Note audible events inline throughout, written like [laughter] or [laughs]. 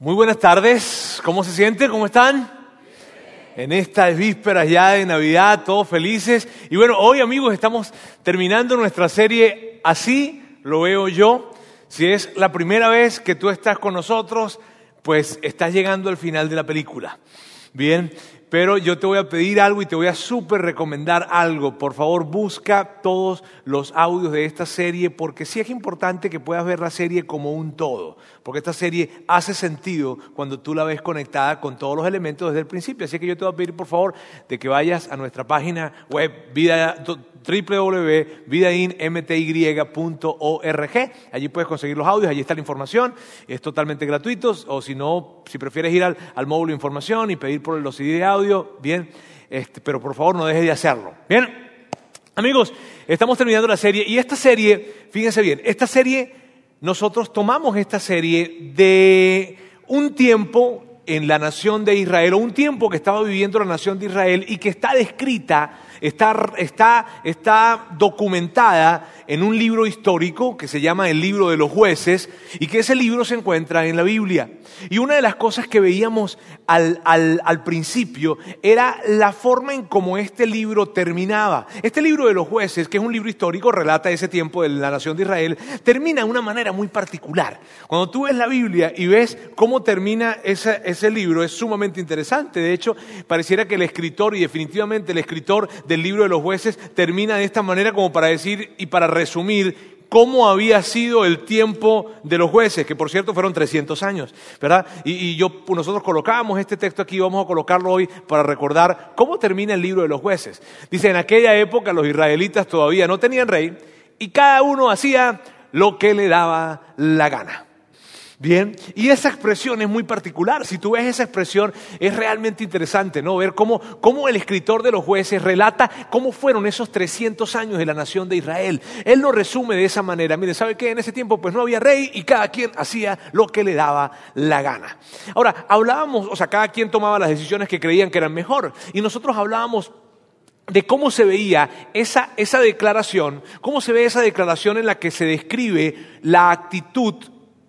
Muy buenas tardes, ¿cómo se sienten? ¿Cómo están? En estas vísperas ya de Navidad, todos felices. Y bueno, hoy amigos estamos terminando nuestra serie Así lo veo yo. Si es la primera vez que tú estás con nosotros, pues estás llegando al final de la película. Bien, pero yo te voy a pedir algo y te voy a súper recomendar algo. Por favor, busca todos los audios de esta serie porque sí es importante que puedas ver la serie como un todo, porque esta serie hace sentido cuando tú la ves conectada con todos los elementos desde el principio. Así que yo te voy a pedir, por favor, de que vayas a nuestra página web www.vidainmty.org. Allí puedes conseguir los audios, allí está la información, es totalmente gratuito, o si no, si prefieres ir al, módulo de información y pedir por los CD de audio, bien, este, pero por favor no dejes de hacerlo. Bien, amigos, estamos terminando la serie y esta serie, fíjense bien, esta serie, nosotros tomamos esta serie de un tiempo en la nación de Israel, o un tiempo que estaba viviendo la nación de Israel y que está descrita está, está, está documentada en un libro histórico que se llama el libro de los jueces y que ese libro se encuentra en la Biblia. Y una de las cosas que veíamos al, al, principio era la forma en cómo este libro terminaba. Este libro de los jueces, que es un libro histórico, relata ese tiempo de la nación de Israel, termina de una manera muy particular. Cuando tú ves la Biblia y ves cómo termina ese, ese libro, es sumamente interesante. De hecho, pareciera que el escritor, y definitivamente el escritor del libro de los jueces, termina de esta manera como para decir y para resumir cómo había sido el tiempo de los jueces, que por cierto fueron 300 años, ¿verdad? Y, yo, pues, nosotros colocábamos este texto aquí, vamos a colocarlo hoy para recordar cómo termina el libro de los jueces. Dice, en aquella época los israelitas todavía no tenían rey y cada uno hacía lo que le daba la gana. Bien, y esa expresión es muy particular. Si tú ves esa expresión, es realmente interesante, ¿no? Ver cómo, cómo el escritor de los jueces relata cómo fueron esos 300 años de la nación de Israel. Él lo resume de esa manera. Mire, ¿sabe qué? En ese tiempo pues no había rey y cada quien hacía lo que le daba la gana. Ahora, hablábamos, o sea, cada quien tomaba las decisiones que creían que eran mejor. Y nosotros hablábamos de cómo se veía esa, esa declaración, cómo se ve esa declaración en la que se describe la actitud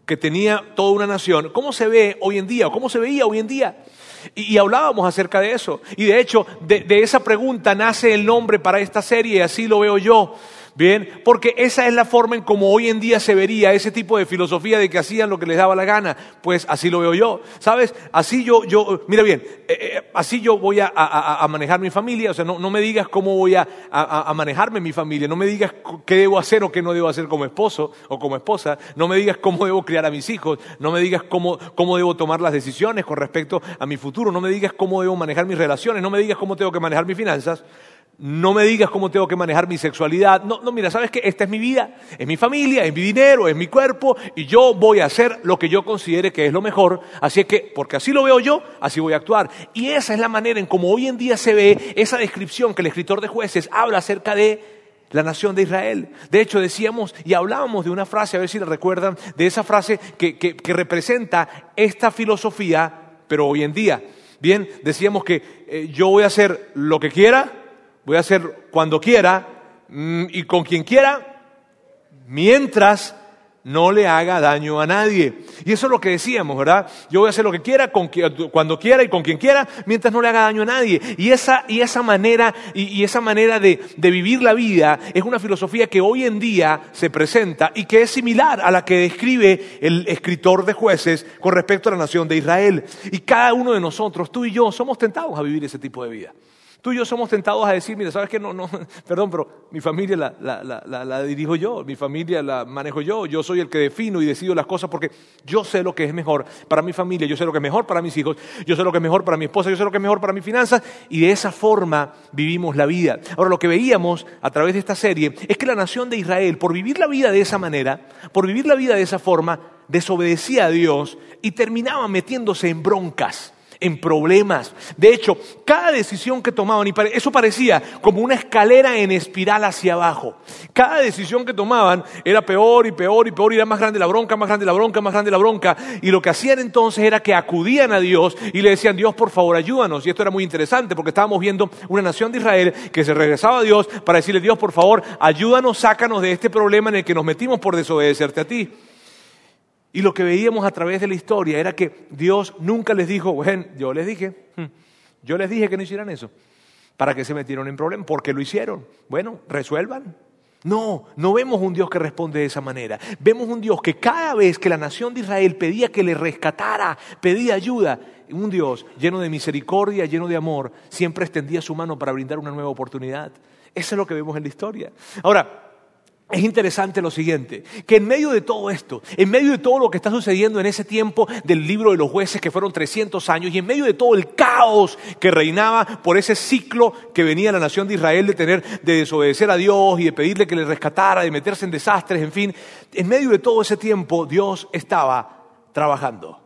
que tenía toda una nación, ¿cómo se ve hoy en día cómo se veía hoy en día? Y, hablábamos acerca de eso. Y de hecho, de, de esa pregunta nace el nombre para esta serie, así lo veo yo. Bien, porque esa es la forma en como hoy en día se vería ese tipo de filosofía de que hacían lo que les daba la gana. Pues así lo veo yo. ¿Sabes? Así yo, yo, mira bien, eh, eh, así yo voy a, manejar mi familia. O sea, no, me digas cómo voy a, manejarme mi familia. No me digas qué debo hacer o qué no debo hacer como esposo o como esposa. No me digas cómo debo criar a mis hijos. No me digas cómo, cómo debo tomar las decisiones con respecto a mi futuro. No me digas cómo debo manejar mis relaciones. No me digas cómo tengo que manejar mis finanzas no me digas cómo tengo que manejar mi sexualidad. No, no, mira, ¿sabes qué? Esta es mi vida, es mi familia, es mi dinero, es mi cuerpo y yo voy a hacer lo que yo considere que es lo mejor. Así que, porque así lo veo yo, así voy a actuar. Y esa es la manera en cómo hoy en día se ve esa descripción que el escritor de jueces habla acerca de la nación de Israel. De hecho, decíamos y hablábamos de una frase, a ver si la recuerdan, de esa frase que, que, representa esta filosofía, pero hoy en día. Bien, decíamos que eh, yo voy a hacer lo que quiera, voy a hacer cuando quiera mm, y con quien quiera, mientras no le haga daño a nadie. Y eso es lo que decíamos, ¿verdad? Yo voy a hacer lo que quiera, cuando quiera y con quien quiera, mientras no le haga daño a nadie. Y esa, y esa manera, y, esa manera de, vivir la vida es una filosofía que hoy en día se presenta y que es similar a la que describe el escritor de jueces con respecto a la nación de Israel. Y cada uno de nosotros, tú y yo, somos tentados a vivir ese tipo de vida. Tú y yo somos tentados a decir, mira, ¿sabes qué? No, no, [laughs] perdón, pero mi familia la, dirijo yo, mi familia la manejo yo, yo soy el que defino y decido las cosas porque yo sé lo que es mejor para mi familia, yo sé lo que es mejor para mis hijos, yo sé lo que es mejor para mi esposa, yo sé lo que es mejor para mis finanzas y de esa forma vivimos la vida. Ahora, lo que veíamos a través de esta serie es que la nación de Israel, por vivir la vida de esa manera, por vivir la vida de esa forma, desobedecía a Dios y terminaba metiéndose en broncas en problemas. De hecho, cada decisión que tomaban, y eso parecía como una escalera en espiral hacia abajo. Cada decisión que tomaban era peor y peor y peor, y era más grande la bronca, más grande la bronca, más grande la bronca. Y lo que hacían entonces era que acudían a Dios y le decían, Dios, por favor, ayúdanos. Y esto era muy interesante porque estábamos viendo una nación de Israel que se regresaba a Dios para decirle, Dios, por favor, ayúdanos, sácanos de este problema en el que nos metimos por desobedecerte a ti. Y lo que veíamos a través de la historia era que Dios nunca les dijo, bueno, yo les dije, hmm, yo les dije que no hicieran eso, para que se metieron en problemas, porque lo hicieron. Bueno, resuelvan. No, no vemos un Dios que responde de esa manera. Vemos un Dios que cada vez que la nación de Israel pedía que le rescatara, pedía ayuda, un Dios lleno de misericordia, lleno de amor, siempre extendía su mano para brindar una nueva oportunidad. Eso es lo que vemos en la historia. Ahora, es interesante lo siguiente, que en medio de todo esto, en medio de todo lo que está sucediendo en ese tiempo del libro de los jueces, que fueron 300 años, y en medio de todo el caos que reinaba por ese ciclo que venía la nación de Israel de tener, de desobedecer a Dios y de pedirle que le rescatara, de meterse en desastres, en fin, en medio de todo ese tiempo Dios estaba trabajando.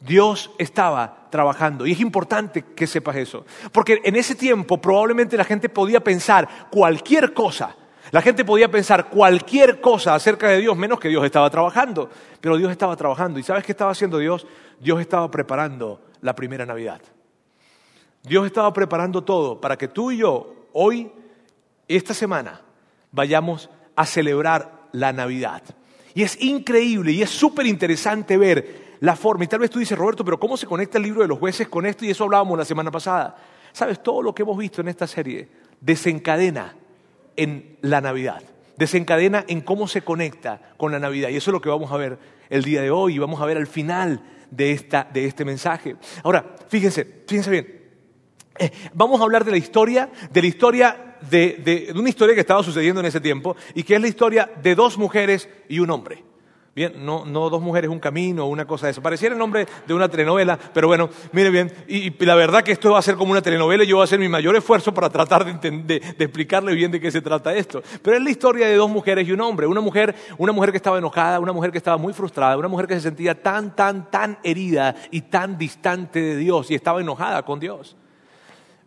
Dios estaba trabajando. Y es importante que sepas eso. Porque en ese tiempo probablemente la gente podía pensar cualquier cosa la gente podía pensar cualquier cosa acerca de Dios, menos que Dios estaba trabajando. Pero Dios estaba trabajando. ¿Y sabes qué estaba haciendo Dios? Dios estaba preparando la primera Navidad. Dios estaba preparando todo para que tú y yo, hoy, esta semana, vayamos a celebrar la Navidad. Y es increíble y es súper interesante ver la forma. Y tal vez tú dices, Roberto, pero ¿cómo se conecta el libro de los jueces con esto? Y eso hablábamos la semana pasada. Sabes, todo lo que hemos visto en esta serie desencadena en la Navidad, desencadena en cómo se conecta con la Navidad. Y eso es lo que vamos a ver el día de hoy y vamos a ver al final de, esta, de este mensaje. Ahora, fíjense, fíjense bien. Eh, vamos a hablar de la historia, de la historia de, de una historia que estaba sucediendo en ese tiempo y que es la historia de dos mujeres y un hombre. Bien, no, no dos mujeres, un camino, una cosa de eso. Pareciera el nombre de una telenovela, pero bueno, mire bien, y, la verdad que esto va a ser como una telenovela y yo voy a hacer mi mayor esfuerzo para tratar de, de, explicarle bien de qué se trata esto. Pero es la historia de dos mujeres y un hombre. Una mujer, una mujer que estaba enojada, una mujer que estaba muy frustrada, una mujer que se sentía tan, tan, tan herida y tan distante de Dios y estaba enojada con Dios.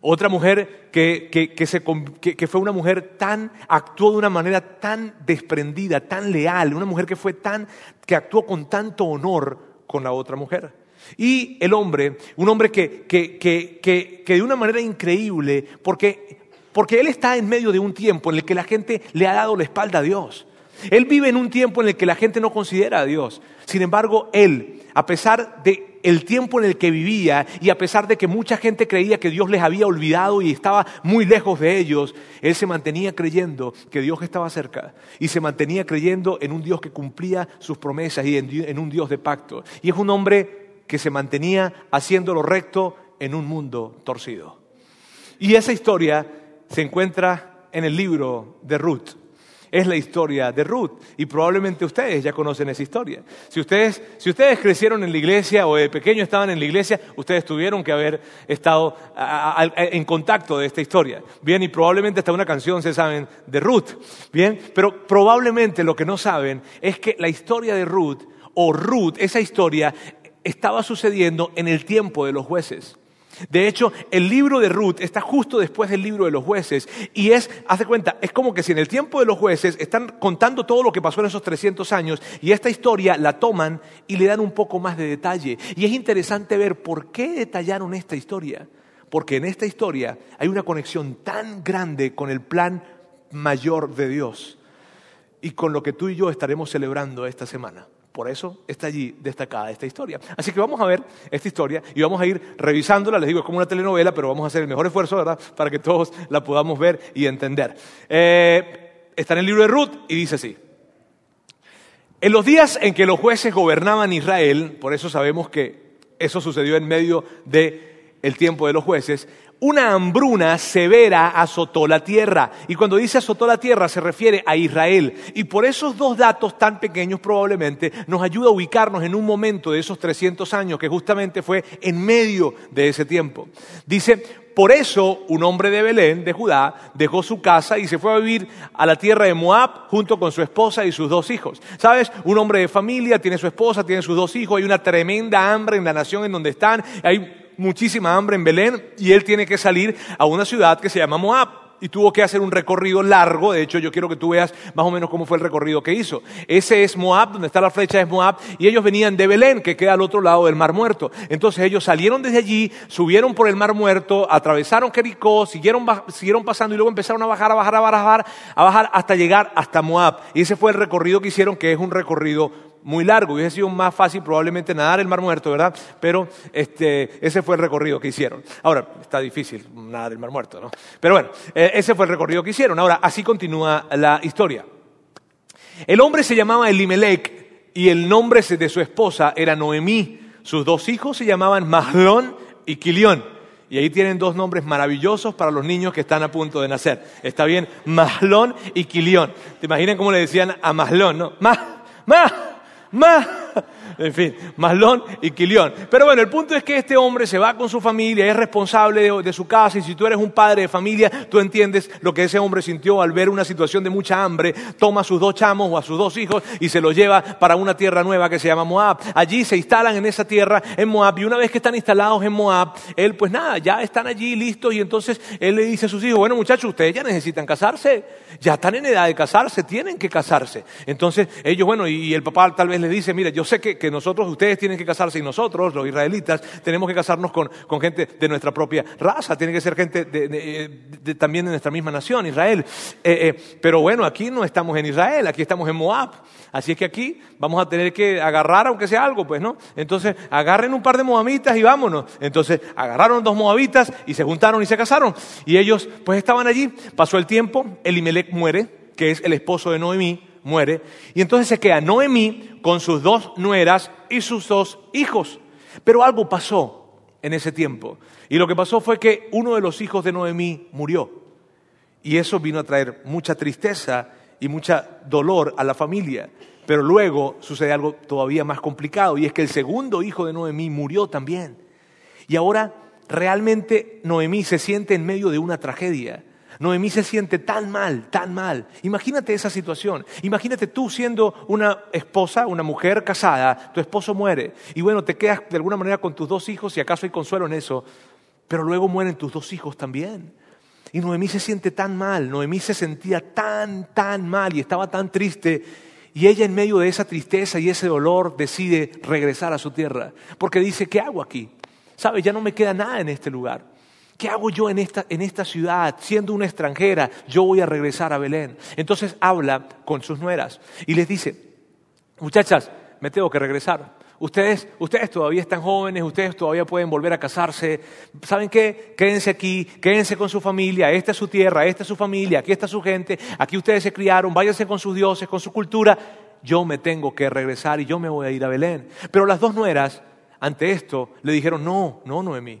Otra mujer que, que, fue una mujer tan, actuó de una manera tan desprendida, tan leal, una mujer que fue tan, que actuó con tanto honor con la otra mujer. Y el hombre, un hombre que, que de una manera increíble, porque, porque él está en medio de un tiempo en el que la gente le ha dado la espalda a Dios. Él vive en un tiempo en el que la gente no considera a Dios. Sin embargo, él, a pesar de el tiempo en el que vivía y a pesar de que mucha gente creía que Dios les había olvidado y estaba muy lejos de ellos, él se mantenía creyendo que Dios estaba cerca y se mantenía creyendo en un Dios que cumplía sus promesas y en, un Dios de pacto. Y es un hombre que se mantenía haciendo lo recto en un mundo torcido. Y esa historia se encuentra en el libro de Ruth es la historia de Ruth. Y probablemente ustedes ya conocen esa historia. Si ustedes, si ustedes crecieron en la iglesia o de pequeño estaban en la iglesia, ustedes tuvieron que haber estado en contacto de esta historia. Bien, y probablemente hasta una canción se saben de Ruth. Bien, pero probablemente lo que no saben es que la historia de Ruth o Ruth, esa historia, estaba sucediendo en el tiempo de los jueces. De hecho, el libro de Ruth está justo después del libro de los jueces y es, hace cuenta, es como que si en el tiempo de los jueces están contando todo lo que pasó en esos 300 años y esta historia la toman y le dan un poco más de detalle. Y es interesante ver por qué detallaron esta historia. Porque en esta historia hay una conexión tan grande con el plan mayor de Dios y con lo que tú y yo estaremos celebrando esta semana. Por eso está allí destacada esta historia. Así que vamos a ver esta historia y vamos a ir revisándola. Les digo, es como una telenovela, pero vamos a hacer el mejor esfuerzo, ¿verdad?, para que todos la podamos ver y entender. Eh, está en el libro de Ruth y dice así. En los días en que los jueces gobernaban Israel, por eso sabemos que eso sucedió en medio del tiempo de los jueces, una hambruna severa azotó la tierra. Y cuando dice azotó la tierra se refiere a Israel. Y por esos dos datos tan pequeños probablemente nos ayuda a ubicarnos en un momento de esos 300 años que justamente fue en medio de ese tiempo. Dice, por eso un hombre de Belén, de Judá, dejó su casa y se fue a vivir a la tierra de Moab junto con su esposa y sus dos hijos. ¿Sabes? Un hombre de familia, tiene su esposa, tiene sus dos hijos, hay una tremenda hambre en la nación en donde están, muchísima hambre en Belén y él tiene que salir a una ciudad que se llama Moab y tuvo que hacer un recorrido largo. De hecho, yo quiero que tú veas más o menos cómo fue el recorrido que hizo. Ese es Moab, donde está la flecha es Moab, y ellos venían de Belén, que queda al otro lado del Mar Muerto. Entonces ellos salieron desde allí, subieron por el Mar Muerto, atravesaron Jericó, siguieron, pasando y luego empezaron a bajar, a bajar, a bajar, a bajar hasta llegar hasta Moab. Y ese fue el recorrido que hicieron, que es un recorrido muy largo, hubiese sido más fácil probablemente nadar el Mar Muerto, ¿verdad? Pero este, ese fue el recorrido que hicieron. Ahora, está difícil nadar el Mar Muerto, ¿no? Pero bueno, eh, ese fue el recorrido que hicieron. Ahora, así continúa la historia. El hombre se llamaba Elimelech y el nombre de su esposa era Noemí. Sus dos hijos se llamaban Mahlón y Quilión. Y ahí tienen dos nombres maravillosos para los niños que están a punto de nacer. Está bien, Mahlón y Quilión. ¿Te imaginan cómo le decían a Mahlón, no? Mah, Mah, Mah. En fin, Maslón y Quilión. Pero bueno, el punto es que este hombre se va con su familia, es responsable de, su casa y si tú eres un padre de familia, tú entiendes lo que ese hombre sintió al ver una situación de mucha hambre, toma a sus dos chamos o a sus dos hijos y se los lleva para una tierra nueva que se llama Moab. Allí se instalan en esa tierra, en Moab, y una vez que están instalados en Moab, él pues nada, ya están allí listos y entonces él le dice a sus hijos, bueno muchachos, ustedes ya necesitan casarse, ya están en edad de casarse, tienen que casarse. Entonces ellos, bueno, y el papá tal vez les dice, mire, yo sé que que nosotros, ustedes tienen que casarse y nosotros, los israelitas, tenemos que casarnos con, gente de nuestra propia raza, tiene que ser gente también de nuestra misma nación, Israel. Eh, eh, pero bueno, aquí no estamos en Israel, aquí estamos en Moab. Así es que aquí vamos a tener que agarrar, aunque sea algo, pues, ¿no? Entonces, agarren un par de moabitas y vámonos. Entonces, agarraron dos moabitas y se juntaron y se casaron. Y ellos, pues, estaban allí. Pasó el tiempo, Elimelech muere, que es el esposo de Noemí, muere, y entonces se queda Noemí con sus dos nueras y sus dos hijos. Pero algo pasó en ese tiempo. Y lo que pasó fue que uno de los hijos de Noemí murió. Y eso vino a traer mucha tristeza y mucha dolor a la familia. Pero luego sucede algo todavía más complicado y es que el segundo hijo de Noemí murió también. Y ahora realmente Noemí se siente en medio de una tragedia. Noemí se siente tan mal, tan mal. Imagínate esa situación. Imagínate tú siendo una esposa, una mujer casada, tu esposo muere y bueno, te quedas de alguna manera con tus dos hijos y acaso hay consuelo en eso, pero luego mueren tus dos hijos también. Y Noemí se siente tan mal, Noemí se sentía tan, tan mal y estaba tan triste. Y ella en medio de esa tristeza y ese dolor decide regresar a su tierra, porque dice, ¿qué hago aquí? ¿Sabes? Ya no me queda nada en este lugar. ¿Qué hago yo en esta, en esta ciudad? Siendo una extranjera, yo voy a regresar a Belén. Entonces habla con sus nueras y les dice, muchachas, me tengo que regresar. Ustedes, ustedes todavía están jóvenes, ustedes todavía pueden volver a casarse. ¿Saben qué? Quédense aquí, quédense con su familia, esta es su tierra, esta es su familia, aquí está su gente, aquí ustedes se criaron, váyanse con sus dioses, con su cultura. Yo me tengo que regresar y yo me voy a ir a Belén. Pero las dos nueras, ante esto, le dijeron, no, no, Noemí,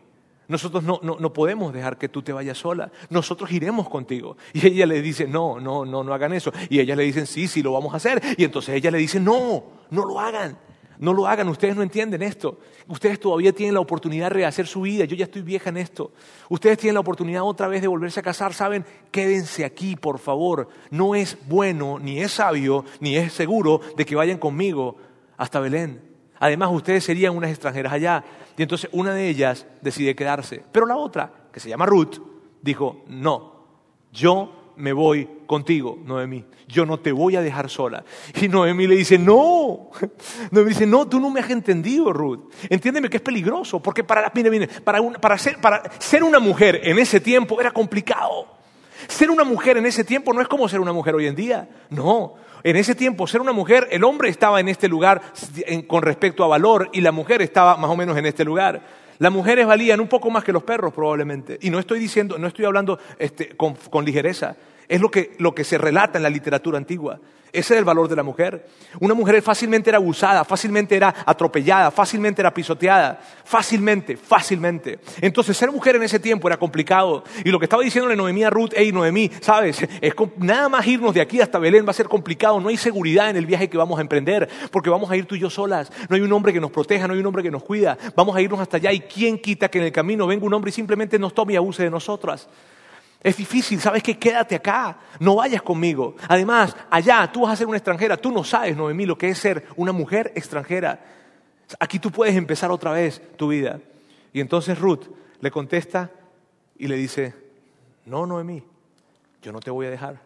nosotros no, no, podemos dejar que tú te vayas sola. Nosotros iremos contigo. Y ella le dice, no, no, no, no hagan eso. Y ellas le dicen, sí, sí, lo vamos a hacer. Y entonces ella le dice, no, no lo hagan. No lo hagan, ustedes no entienden esto. Ustedes todavía tienen la oportunidad de rehacer su vida. Yo ya estoy vieja en esto. Ustedes tienen la oportunidad otra vez de volverse a casar. Saben, quédense aquí, por favor. No es bueno, ni es sabio, ni es seguro de que vayan conmigo hasta Belén. Además, ustedes serían unas extranjeras allá. Y entonces una de ellas decide quedarse. Pero la otra, que se llama Ruth, dijo, no, yo me voy contigo, Noemí. Yo no te voy a dejar sola. Y Noemí le dice, no. [laughs] Noemí dice, no, tú no me has entendido, Ruth. Entiéndeme que es peligroso, porque para, para, ser, para ser una mujer en ese tiempo era complicado. Ser una mujer en ese tiempo no es como ser una mujer hoy en día. No, en ese tiempo, ser una mujer, el hombre estaba en este lugar con respecto a valor y la mujer estaba más o menos en este lugar. Las mujeres valían un poco más que los perros probablemente. Y no estoy diciendo, no estoy hablando este, con ligereza. Es lo que, lo que se relata en la literatura antigua. Ese es el valor de la mujer. Una mujer fácilmente era abusada, fácilmente era atropellada, fácilmente era pisoteada, fácilmente, fácilmente. Entonces ser mujer en ese tiempo era complicado. Y lo que estaba diciéndole Noemí a Ruth, hey Noemí, sabes, es nada más irnos de aquí hasta Belén va a ser complicado. No hay seguridad en el viaje que vamos a emprender, porque vamos a ir tú y yo solas. No hay un hombre que nos proteja, no hay un hombre que nos cuida. Vamos a irnos hasta allá y quién quita que en el camino venga un hombre y simplemente nos tome y abuse de nosotras. Es difícil, ¿sabes qué? Quédate acá, no vayas conmigo. Además, allá tú vas a ser una extranjera, tú no sabes, Noemí, lo que es ser una mujer extranjera. Aquí tú puedes empezar otra vez tu vida. Y entonces Ruth le contesta y le dice, no, Noemí, yo no te voy a dejar.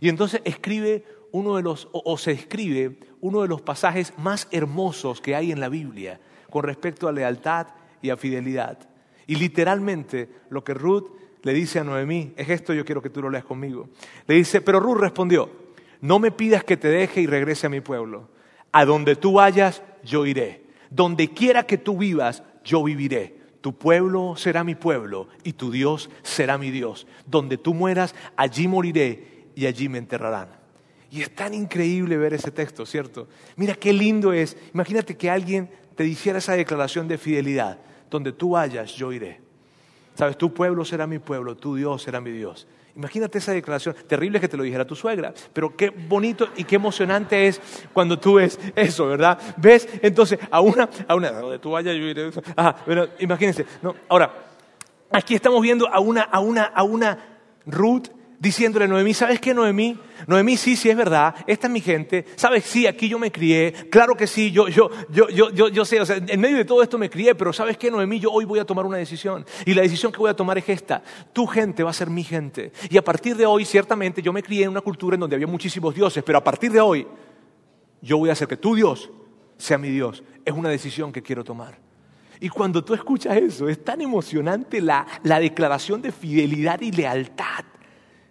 Y entonces escribe uno de los, o, se escribe uno de los pasajes más hermosos que hay en la Biblia con respecto a lealtad y a fidelidad. Y literalmente lo que Ruth le dice a Noemí, es esto, yo quiero que tú lo leas conmigo. Le dice, pero Ruth respondió, no me pidas que te deje y regrese a mi pueblo. A donde tú vayas, yo iré. Donde quiera que tú vivas, yo viviré. Tu pueblo será mi pueblo y tu Dios será mi Dios. Donde tú mueras, allí moriré y allí me enterrarán. Y es tan increíble ver ese texto, ¿cierto? Mira qué lindo es. Imagínate que alguien te dijera esa declaración de fidelidad. Donde tú vayas, yo iré. Sabes, tu pueblo será mi pueblo, tu Dios será mi Dios. Imagínate esa declaración. Terrible que te lo dijera tu suegra, pero qué bonito y qué emocionante es cuando tú ves eso, ¿verdad? ¿Ves? Entonces, a una, a una, donde tú vayas, yo iré. Ajá, pero imagínense. No, ahora, aquí estamos viendo a una, a una, a una Ruth diciéndole a Noemí, ¿sabes qué, Noemí? Noemí, sí, sí, es verdad, esta es mi gente, ¿sabes? Sí, aquí yo me crié, claro que sí, yo, yo, yo, yo, yo, yo sé, o sea, en medio de todo esto me crié, pero ¿sabes qué, Noemí? Yo hoy voy a tomar una decisión, y la decisión que voy a tomar es esta, tu gente va a ser mi gente, y a partir de hoy, ciertamente, yo me crié en una cultura en donde había muchísimos dioses, pero a partir de hoy, yo voy a hacer que tu Dios sea mi Dios, es una decisión que quiero tomar. Y cuando tú escuchas eso, es tan emocionante la, la declaración de fidelidad y lealtad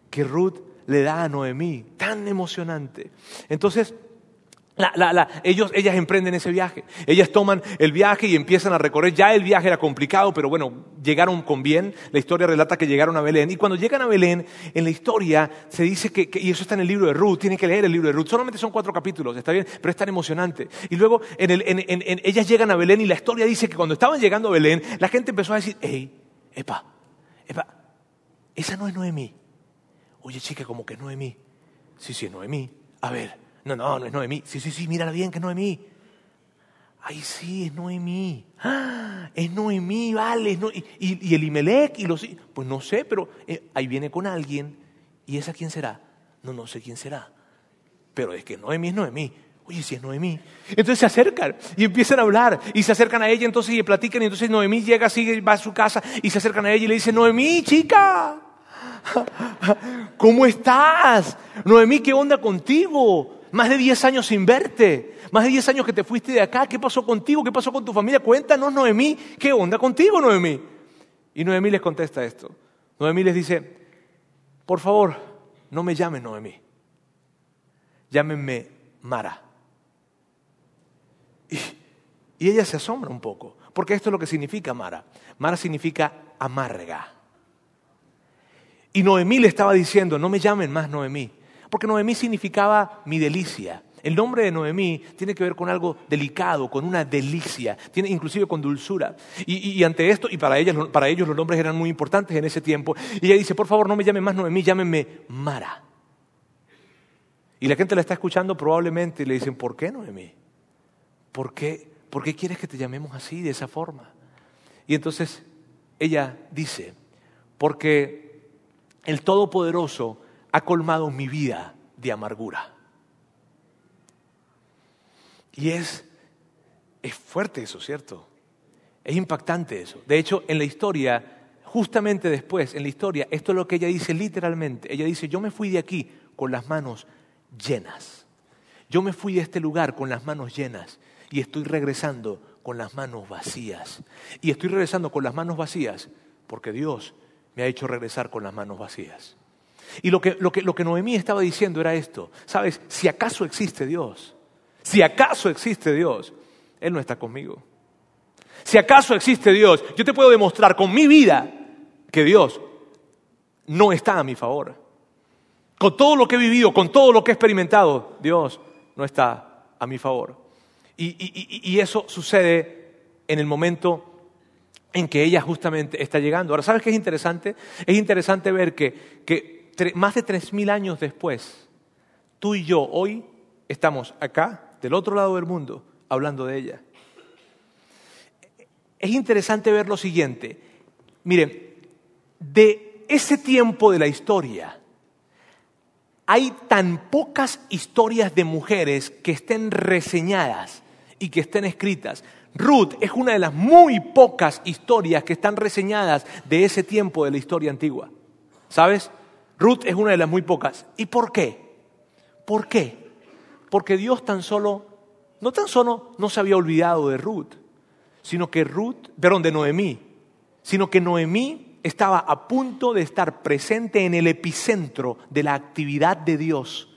que Ruth le da a Noemí, tan emocionante. Entonces, ellos, ellas emprenden ese viaje. Ellas toman el viaje y empiezan a recorrer. Ya el viaje era complicado, pero bueno, llegaron con bien. La historia relata que llegaron a Belén. Y cuando llegan a Belén, en la historia se dice que, y eso está en el libro de Ruth, tienen que leer el libro de Ruth. Solamente son cuatro capítulos, está bien, pero es tan emocionante. Y luego ellas llegan a Belén y la historia dice que cuando estaban llegando a Belén, la gente empezó a decir, hey, epa, epa, esa no es Noemí. Oye, chica, como que es Noemí. Sí, sí, es Noemí. A ver, no, no, no es Noemí. Sí, sí, sí, mírala bien que es Noemí. Ay, sí, es Noemí. ¡Ah! Es Noemí, vale. y, el Imelec y los... Pues no sé, pero eh, ahí viene con alguien. ¿Y esa quién será? No, no sé quién será. Pero es que Noemí es Noemí. Oye, si es Noemí. Entonces se acercan y empiezan a hablar y se acercan a ella, entonces y platican y entonces Noemí llega, sigue, va a su casa y se acercan a ella y le dice, Noemí, chica, ¿Cómo estás? Noemí, ¿qué onda contigo? Más de 10 años sin verte. Más de 10 años que te fuiste de acá. ¿Qué pasó contigo? ¿Qué pasó con tu familia? Cuéntanos, Noemí. ¿Qué onda contigo, Noemí? Y Noemí les contesta esto. Noemí les dice, por favor, no me llamen Noemí. Llámenme Mara. Y, y ella se asombra un poco, porque esto es lo que significa Mara. Mara significa amarga. Y Noemí le estaba diciendo, no me llamen más Noemí, porque Noemí significaba mi delicia. El nombre de Noemí tiene que ver con algo delicado, con una delicia, tiene inclusive con dulzura. Y, ante esto, y para, para ellos los nombres eran muy importantes en ese tiempo, y ella dice, por favor no me llamen más Noemí, llámenme Mara. Y la gente la está escuchando probablemente y le dicen, ¿por qué Noemí? ¿Por qué, ¿Por qué quieres que te llamemos así, de esa forma? Y entonces ella dice, porque el Todopoderoso ha colmado mi vida de amargura. Y es, es fuerte eso, ¿cierto? Es impactante eso. De hecho, en la historia, justamente después, en la historia, esto es lo que ella dice literalmente. Ella dice, yo me fui de aquí con las manos llenas. Yo me fui de este lugar con las manos llenas y estoy regresando con las manos vacías. Y estoy regresando con las manos vacías porque Dios me ha hecho regresar con las manos vacías. Y lo que, lo que, lo que Noemí estaba diciendo era esto, ¿sabes? Si acaso existe Dios, si acaso existe Dios, Él no está conmigo. Si acaso existe Dios, yo te puedo demostrar con mi vida que Dios no está a mi favor. Con todo lo que he vivido, con todo lo que he experimentado, Dios no está a mi favor. Y, y, y eso sucede en el momento en que ella justamente está llegando. Ahora, ¿sabes qué es interesante? Es interesante ver que, que más de tres mil años después, tú y yo hoy estamos acá, del otro lado del mundo, hablando de ella. Es interesante ver lo siguiente. Miren, de ese tiempo de la historia, hay tan pocas historias de mujeres que estén reseñadas y que estén escritas. Ruth es una de las muy pocas historias que están reseñadas de ese tiempo de la historia antigua. ¿Sabes? Ruth es una de las muy pocas. ¿Y por qué? ¿Por qué? Porque Dios tan solo, no tan solo no se había olvidado de Ruth, sino que Ruth, perdón, de Noemí, sino que Noemí estaba a punto de estar presente en el epicentro de la actividad de Dios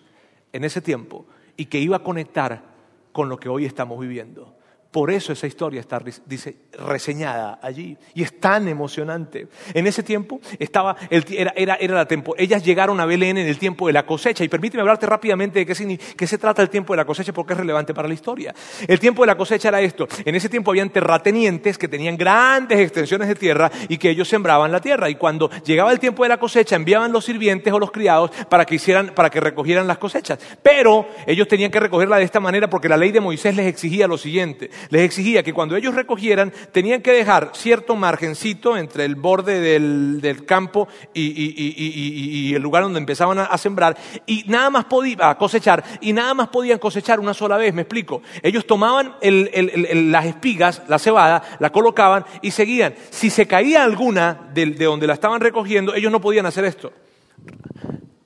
en ese tiempo y que iba a conectar con lo que hoy estamos viviendo. Por eso esa historia está dice, reseñada allí y es tan emocionante. En ese tiempo estaba era, era, era la tempo, ellas llegaron a Belén en el tiempo de la cosecha y permíteme hablarte rápidamente de qué, qué, se trata el tiempo de la cosecha porque es relevante para la historia. El tiempo de la cosecha era esto. En ese tiempo habían terratenientes que tenían grandes extensiones de tierra y que ellos sembraban la tierra y cuando llegaba el tiempo de la cosecha enviaban los sirvientes o los criados para que hicieran para que recogieran las cosechas. Pero ellos tenían que recogerla de esta manera porque la ley de Moisés les exigía lo siguiente les exigía que cuando ellos recogieran tenían que dejar cierto margencito entre el borde del, campo y, el lugar donde empezaban a, sembrar y nada más podían cosechar y nada más podían cosechar una sola vez, me explico. Ellos tomaban las espigas, la cebada, la colocaban y seguían. Si se caía alguna de donde la estaban recogiendo, ellos no podían hacer esto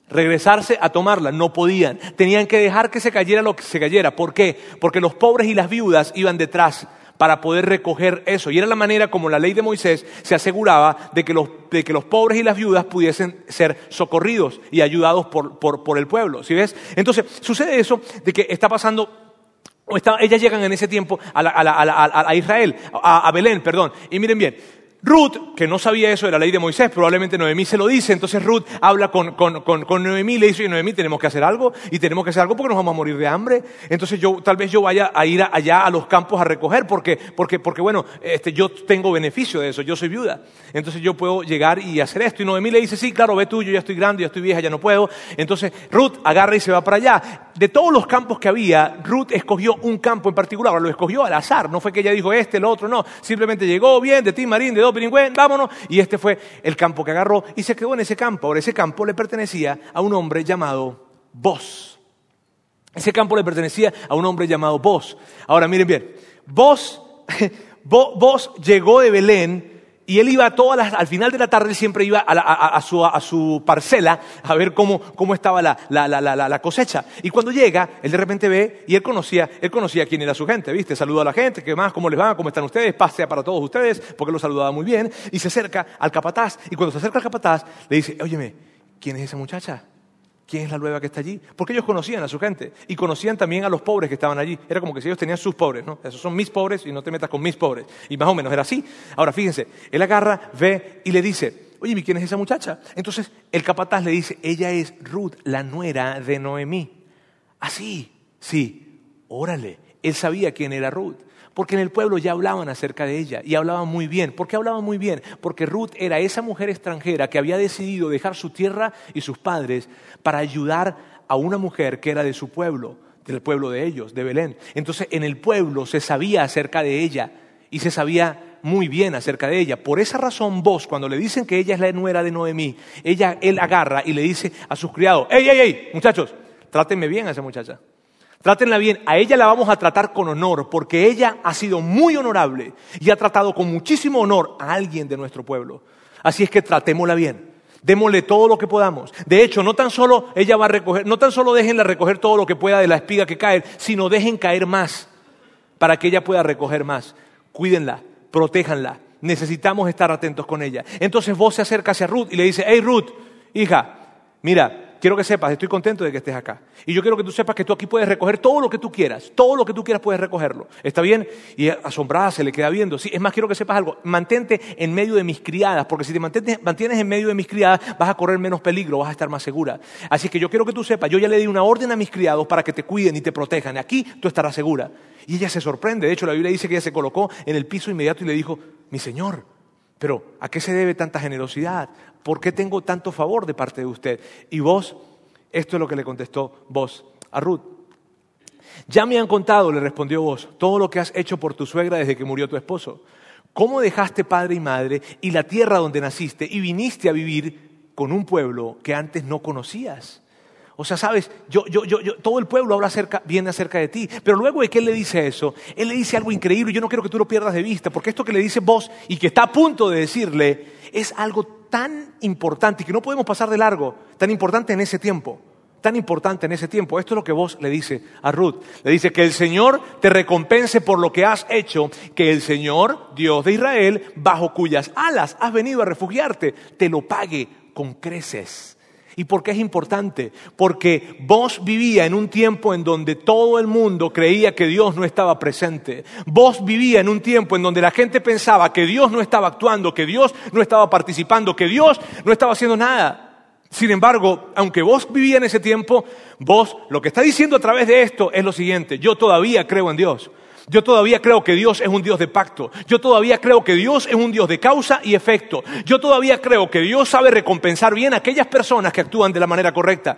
regresarse a tomarla, no podían. Tenían que dejar que se cayera lo que se cayera. ¿Por qué? Porque los pobres y las viudas iban detrás para poder recoger eso. Y era la manera como la ley de Moisés se aseguraba de que los, de que los pobres y las viudas pudiesen ser socorridos y ayudados por, por, el pueblo. ¿Sí ves? Entonces, sucede eso de que está pasando ellas llegan en ese tiempo a, Israel, a, Belén, perdón. Y miren bien, Ruth, que no sabía eso de la ley de Moisés, probablemente Noemí se lo dice, entonces Ruth habla con, con, con, Noemí y le dice, Noemí, tenemos que hacer algo, y tenemos que hacer algo porque nos vamos a morir de hambre. Entonces yo, tal vez yo vaya a ir allá a los campos a recoger, porque, porque, porque bueno, este, yo tengo beneficio de eso, yo soy viuda. Entonces yo puedo llegar y hacer esto. Y Noemí le dice, sí, claro, ve tú, yo ya estoy grande, ya estoy vieja, ya no puedo. Entonces Ruth agarra y se va para allá. De todos los campos que había, Ruth escogió un campo en particular, lo escogió al azar, no fue que ella dijo este, el otro, no, simplemente llegó bien, de Tim Marín, de Do vámonos. Y este fue el campo que agarró y se quedó en ese campo. Ahora, ese campo le pertenecía a un hombre llamado Vos. Ese campo le pertenecía a un hombre llamado Vos. Ahora, miren bien, Vos, [laughs] Vos llegó de Belén y él iba todas las, al final de la tarde siempre iba a, su, parcela a ver cómo, estaba la, cosecha. Y cuando llega, él de repente ve y él conocía, él conocía quién era su gente, ¿viste? Saluda a la gente, ¿qué más? ¿Cómo les va? ¿Cómo están ustedes? Pasea para todos ustedes, porque lo saludaba muy bien. Y se acerca al capataz. Y cuando se acerca al capataz, le dice, óyeme, ¿quién es esa muchacha? ¿Quién es la nueva que está allí? Porque ellos conocían a su gente y conocían también a los pobres que estaban allí. Era como que si ellos tenían sus pobres, ¿no? Esos son mis pobres y no te metas con mis pobres. Y más o menos era así. Ahora fíjense, él agarra, ve y le dice, oye, ¿quién es esa muchacha? Entonces el capataz le dice, ella es Ruth, la nuera de Noemí. Así, sí, órale. Él sabía quién era Ruth porque en el pueblo ya hablaban acerca de ella y hablaban muy bien. ¿Por qué hablaban muy bien? Porque Ruth era esa mujer extranjera que había decidido dejar su tierra y sus padres para ayudar a una mujer que era de su pueblo, del pueblo de ellos, de Belén. Entonces en el pueblo se sabía acerca de ella y se sabía muy bien acerca de ella. Por esa razón vos, cuando le dicen que ella es la nuera de Noemí, ella, él agarra y le dice a sus criados, ¡Ey, ey, ey! Muchachos, trátenme bien a esa muchacha. Trátenla bien. A ella la vamos a tratar con honor, porque ella ha sido muy honorable y ha tratado con muchísimo honor a alguien de nuestro pueblo. Así es que tratémosla bien. Démosle todo lo que podamos. De hecho, no tan solo ella va a recoger, no tan solo déjenla recoger todo lo que pueda de la espiga que cae, sino dejen caer más para que ella pueda recoger más. Cuídenla, protéjanla. Necesitamos estar atentos con ella. Entonces vos se acerca hacia Ruth y le dice, hey Ruth, hija, mira, quiero que sepas, estoy contento de que estés acá. Y yo quiero que tú sepas que tú aquí puedes recoger todo lo que tú quieras. Todo lo que tú quieras puedes recogerlo. ¿Está bien? Y asombrada se le queda viendo. Sí, es más, quiero que sepas algo. Mantente en medio de mis criadas, porque si te mantienes, mantienes en medio de mis criadas, vas a correr menos peligro, vas a estar más segura. Así que yo quiero que tú sepas, yo ya le di una orden a mis criados para que te cuiden y te protejan. Aquí tú estarás segura. Y ella se sorprende. De hecho, la Biblia dice que ella se colocó en el piso inmediato y le dijo, mi Señor, pero ¿a qué se debe tanta generosidad? ¿Por qué tengo tanto favor de parte de usted? Y vos esto es lo que le contestó vos a Ruth. Ya me han contado, le respondió vos, todo lo que has hecho por tu suegra desde que murió tu esposo. ¿Cómo dejaste padre y madre y la tierra donde naciste y viniste a vivir con un pueblo que antes no conocías? O sea, sabes, yo, yo, yo, todo el pueblo habla viene acerca de ti. Pero luego de que él le dice eso, él le dice algo increíble y yo no quiero que tú lo pierdas de vista, porque esto que le dice vos y que está a punto de decirle es algo tan importante y que no podemos pasar de largo, tan importante en ese tiempo, tan importante en ese tiempo. Esto es lo que vos le dice a Ruth. Le dice que el Señor te recompense por lo que has hecho, que el Señor, Dios de Israel, bajo cuyas alas has venido a refugiarte, te lo pague con creces. ¿Y por qué es importante? Porque vos vivía en un tiempo en donde todo el mundo creía que Dios no estaba presente. Vos vivía en un tiempo en donde la gente pensaba que Dios no estaba actuando, que Dios no estaba participando, que Dios no estaba haciendo nada. Sin embargo, aunque vos vivía en ese tiempo, vos lo que está diciendo a través de esto es lo siguiente, yo todavía creo en Dios. Yo todavía creo que Dios es un Dios de pacto. Yo todavía creo que Dios es un Dios de causa y efecto. Yo todavía creo que Dios sabe recompensar bien a aquellas personas que actúan de la manera correcta.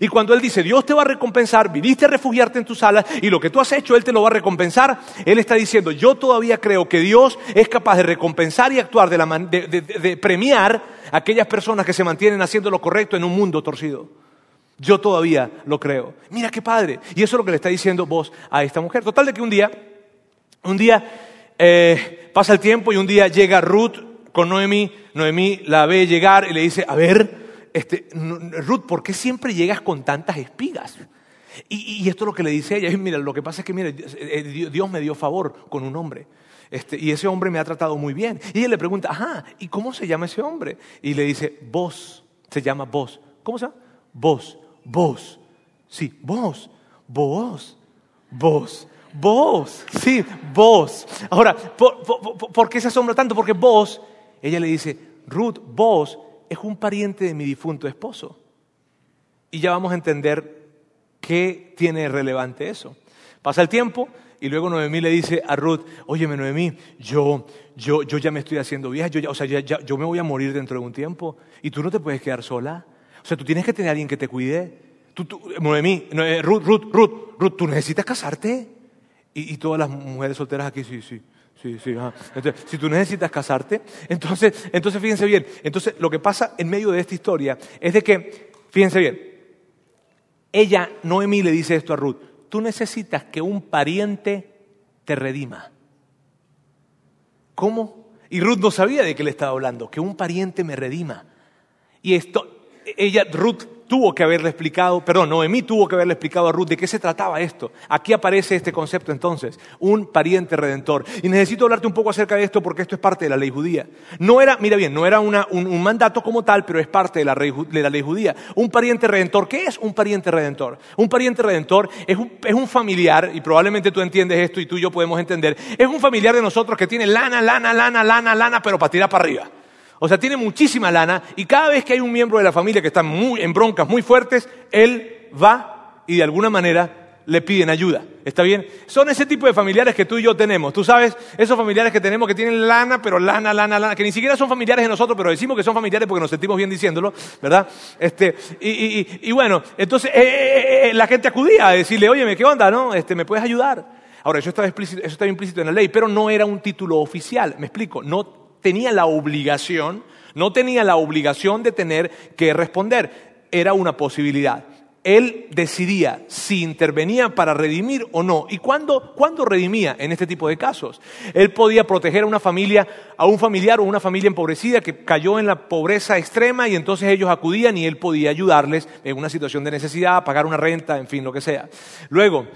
Y cuando Él dice, Dios te va a recompensar, viniste a refugiarte en tus alas y lo que tú has hecho, Él te lo va a recompensar, Él está diciendo, yo todavía creo que Dios es capaz de recompensar y actuar, de, la de premiar a aquellas personas que se mantienen haciendo lo correcto en un mundo torcido. Yo todavía lo creo. Mira qué padre. Y eso es lo que le está diciendo vos a esta mujer. Total de que un día un día eh, pasa el tiempo y un día llega Ruth con Noemí. Noemí la ve llegar y le dice, a ver, este, Ruth, ¿por qué siempre llegas con tantas espigas? Y, esto es lo que le dice ella. mira, lo que pasa es que mira, eh, Dios me dio favor con un hombre. Este, y ese hombre me ha tratado muy bien. Y ella le pregunta, ajá, ¿y cómo se llama ese hombre? Y le dice, vos, se llama vos. ¿Cómo se llama? Vos, vos. Sí, vos, vos, vos. Vos, sí, vos. Ahora, ¿por, qué se asombra tanto? Porque vos, ella le dice, Ruth, vos es un pariente de mi difunto esposo. Y ya vamos a entender qué tiene relevante eso. Pasa el tiempo y luego Noemí le dice a Ruth, óyeme Noemí, yo, yo, yo ya me estoy haciendo vieja, yo, o sea, yo me voy a morir dentro de un tiempo y tú no te puedes quedar sola. O sea, tú tienes que tener a alguien que te cuide. Tú, Noemí, Ruth, Ruth, Ruth, Ruth, tú necesitas casarte. Y, todas las mujeres solteras aquí, sí, sí, sí, sí. Entonces, si tú necesitas casarte, entonces, entonces fíjense bien. Entonces, lo que pasa en medio de esta historia es de que, fíjense bien, ella, Noemí, le dice esto a Ruth, tú necesitas que un pariente te redima. ¿Cómo? Y Ruth no sabía de qué le estaba hablando, que un pariente me redima. Y esto, ella, Ruth, tuvo que haberle explicado, perdón, Noemí tuvo que haberle explicado a Ruth de qué se trataba esto. Aquí aparece este concepto entonces, un pariente redentor. Y necesito hablarte un poco acerca de esto porque esto es parte de la ley judía. No era, mira bien, no era un, mandato como tal, pero es parte de la, ley judía. Un pariente redentor, ¿qué es un pariente redentor? Un pariente redentor es un, es un familiar, y probablemente tú entiendes esto y tú y yo podemos entender, es un familiar de nosotros que tiene lana, lana, lana, lana, lana, pero para tirar para arriba. O sea, tiene muchísima lana y cada vez que hay un miembro de la familia que está muy, en broncas muy fuertes, él va y de alguna manera le piden ayuda. ¿Está bien? Son ese tipo de familiares que tú y yo tenemos. Tú sabes, esos familiares que tenemos que tienen lana, pero lana, lana, lana, que ni siquiera son familiares de nosotros, pero decimos que son familiares porque nos sentimos bien diciéndolo, ¿verdad? Este, y, bueno, entonces eh, eh, eh, la gente acudía a decirle, oye, ¿qué onda, no? Este, ¿Me puedes ayudar? Ahora, eso estaba, explícito, eso estaba implícito en la ley, pero no era un título oficial. Me explico, no tenía la obligación, no tenía la obligación de tener que responder, era una posibilidad. Él decidía si intervenía para redimir o no. ¿Y cuándo, cuándo redimía en este tipo de casos? Él podía proteger a una familia, a un familiar o una familia empobrecida que cayó en la pobreza extrema y entonces ellos acudían y él podía ayudarles en una situación de necesidad, pagar una renta, en fin, lo que sea. Luego,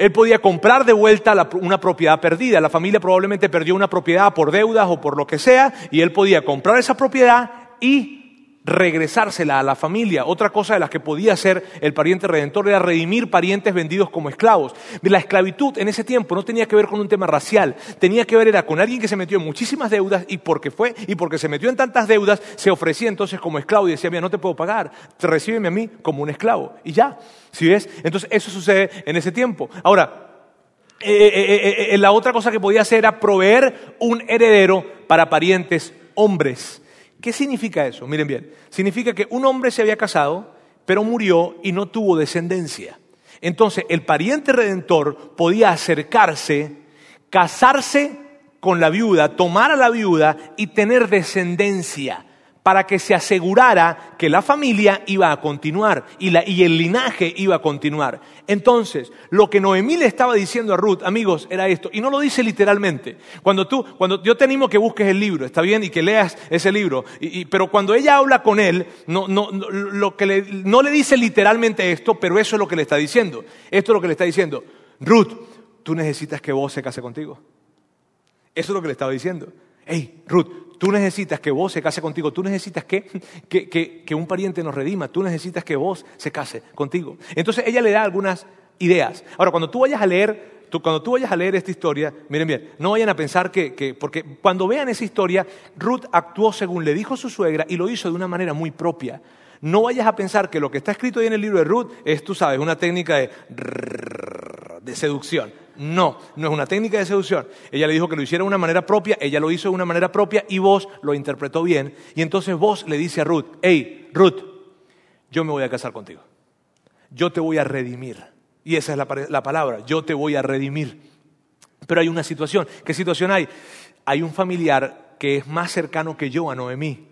él podía comprar de vuelta una propiedad perdida. La familia probablemente perdió una propiedad por deudas o por lo que sea, y él podía comprar esa propiedad y regresársela a la familia. Otra cosa de las que podía hacer el pariente redentor era redimir parientes vendidos como esclavos. La esclavitud en ese tiempo no tenía que ver con un tema racial, tenía que ver era con alguien que se metió en muchísimas deudas y porque fue y porque se metió en tantas deudas se ofrecía entonces como esclavo y decía, mira, no te puedo pagar, te recíbeme a mí como un esclavo y ya. ¿Sí ves? Entonces eso sucede en ese tiempo. Ahora, eh, eh, eh, la otra cosa que podía hacer era proveer un heredero para parientes hombres. ¿Qué significa eso? Miren bien, significa que un hombre se había casado, pero murió y no tuvo descendencia. Entonces, el pariente redentor podía acercarse, casarse con la viuda, tomar a la viuda y tener descendencia para que se asegurara que la familia iba a continuar y, el linaje iba a continuar. Entonces, lo que Noemí le estaba diciendo a Ruth, amigos, era esto, y no lo dice literalmente. Cuando tú, cuando yo te animo que busques el libro, está bien, y que leas ese libro, pero cuando ella habla con él, no, lo que le, no le dice literalmente esto, pero eso es lo que le está diciendo. Esto es lo que le está diciendo. Ruth, tú necesitas que vos se case contigo. Eso es lo que le estaba diciendo. Hey, Ruth, tú necesitas que vos se case contigo, tú necesitas que, que, que, un pariente nos redima, tú necesitas que vos se case contigo. Entonces ella le da algunas ideas. Ahora, cuando tú vayas a leer cuando tú vayas a leer esta historia, miren bien, no vayan a pensar que, que, porque cuando vean esa historia, Ruth actuó según le dijo su suegra y lo hizo de una manera muy propia. No vayas a pensar que lo que está escrito ahí en el libro de Ruth es, tú sabes, una técnica de, de seducción. No, no es una técnica de seducción. Ella le dijo que lo hiciera de una manera propia, ella lo hizo de una manera propia y vos lo interpretó bien. Y entonces vos le dice a Ruth, hey, Ruth, yo me voy a casar contigo. Yo te voy a redimir. Y esa es la, la palabra, yo te voy a redimir. Pero hay una situación. ¿Qué situación hay? Hay un familiar que es más cercano que yo a Noemí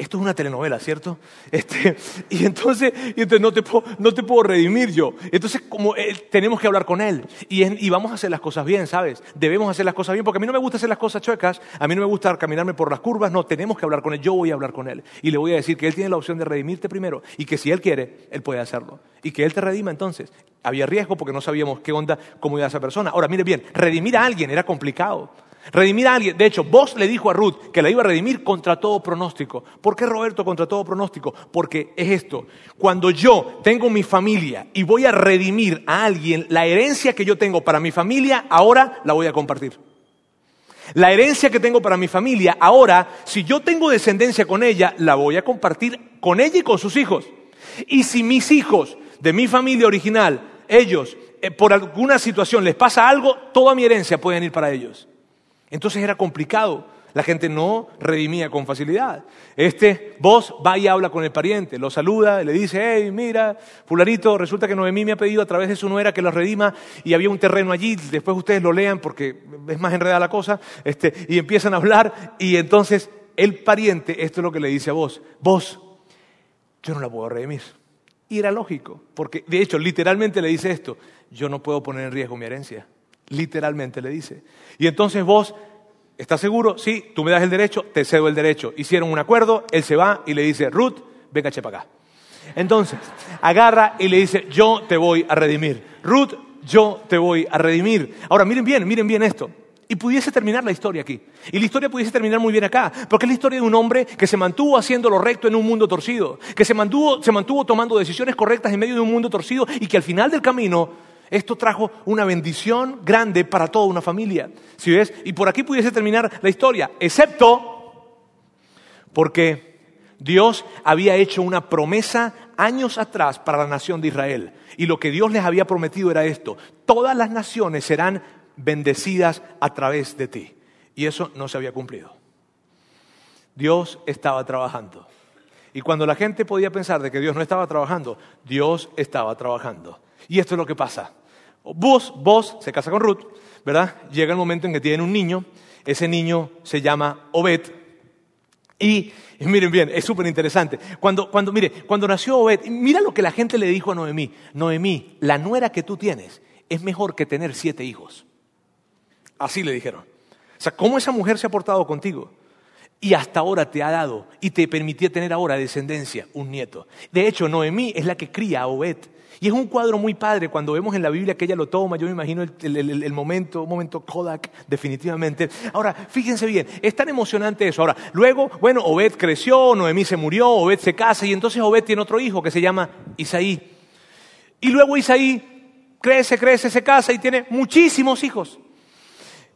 esto es una telenovela, ¿cierto? [laughs] Este, y entonces, no, te puedo, redimir yo. Entonces, como tenemos que hablar con él y, vamos a hacer las cosas bien, ¿sabes? Debemos hacer las cosas bien, porque a mí no me gusta hacer las cosas chuecas, a mí no me gusta caminarme por las curvas, no, tenemos que hablar con él, yo voy a hablar con él. Y le voy a decir que él tiene la opción de redimirte primero y que si él quiere, él puede hacerlo. Y que él te redima entonces. Había riesgo porque no sabíamos qué onda, cómo iba esa persona. Ahora, mire bien, redimir a alguien era complicado. Redimir a alguien. De hecho, vos le dijo a Ruth que la iba a redimir contra todo pronóstico. ¿Por qué Roberto contra todo pronóstico? Porque es esto. Cuando yo tengo mi familia y voy a redimir a alguien, la herencia que yo tengo para mi familia, ahora la voy a compartir. La herencia que tengo para mi familia, ahora, si yo tengo descendencia con ella, la voy a compartir con ella y con sus hijos. Y si mis hijos de mi familia original, ellos, eh, por alguna situación les pasa algo, toda mi herencia puede ir para ellos. Entonces era complicado. La gente no redimía con facilidad. Este, vos va y habla con el pariente, lo saluda, le dice, hey, mira, fularito, resulta que Noemí me ha pedido a través de su nuera que lo redima y había un terreno allí, después ustedes lo lean porque es más enredada la cosa, este, y empiezan a hablar y entonces el pariente, esto es lo que le dice a vos, vos, yo no la puedo redimir. Y era lógico, porque de hecho literalmente le dice esto, yo no puedo poner en riesgo mi herencia. Literalmente le dice. Y entonces vos, ¿estás seguro? Sí, tú me das el derecho, te cedo el derecho. Hicieron un acuerdo, él se va y le dice, Ruth, venga, chepa acá. Entonces, agarra y le dice, yo te voy a redimir. Ruth, yo te voy a redimir. Ahora, miren bien, miren bien esto. Y pudiese terminar la historia aquí. Y la historia pudiese terminar muy bien acá. Porque es la historia de un hombre que se mantuvo haciendo lo recto en un mundo torcido. Que se mantuvo, se mantuvo tomando decisiones correctas en medio de un mundo torcido. Y que al final del camino esto trajo una bendición grande para toda una familia. ¿Sí ves? Y por aquí pudiese terminar la historia, excepto porque Dios había hecho una promesa años atrás para la nación de Israel. Y lo que Dios les había prometido era esto, todas las naciones serán bendecidas a través de ti. Y eso no se había cumplido. Dios estaba trabajando. Y cuando la gente podía pensar de que Dios no estaba trabajando, Dios estaba trabajando. Y esto es lo que pasa. Vos, vos se casa con Ruth, ¿verdad? Llega el momento en que tienen un niño, ese niño se llama Obed, y, miren bien, es súper interesante. Cuando, cuando, mire, cuando nació Obed, mira lo que la gente le dijo a Noemí. Noemí, la nuera que tú tienes es mejor que tener siete hijos. Así le dijeron. O sea, ¿cómo esa mujer se ha portado contigo? Y hasta ahora te ha dado y te permitía tener ahora descendencia, un nieto. De hecho, Noemí es la que cría a Obed. Y es un cuadro muy padre cuando vemos en la Biblia que ella lo toma. Yo me imagino el, momento, un momento Kodak, definitivamente. Ahora, fíjense bien, es tan emocionante eso. Ahora, luego, bueno, Obed creció, Noemí se murió, Obed se casa y entonces Obed tiene otro hijo que se llama Isaí. Y luego Isaí crece, crece, se casa y tiene muchísimos hijos.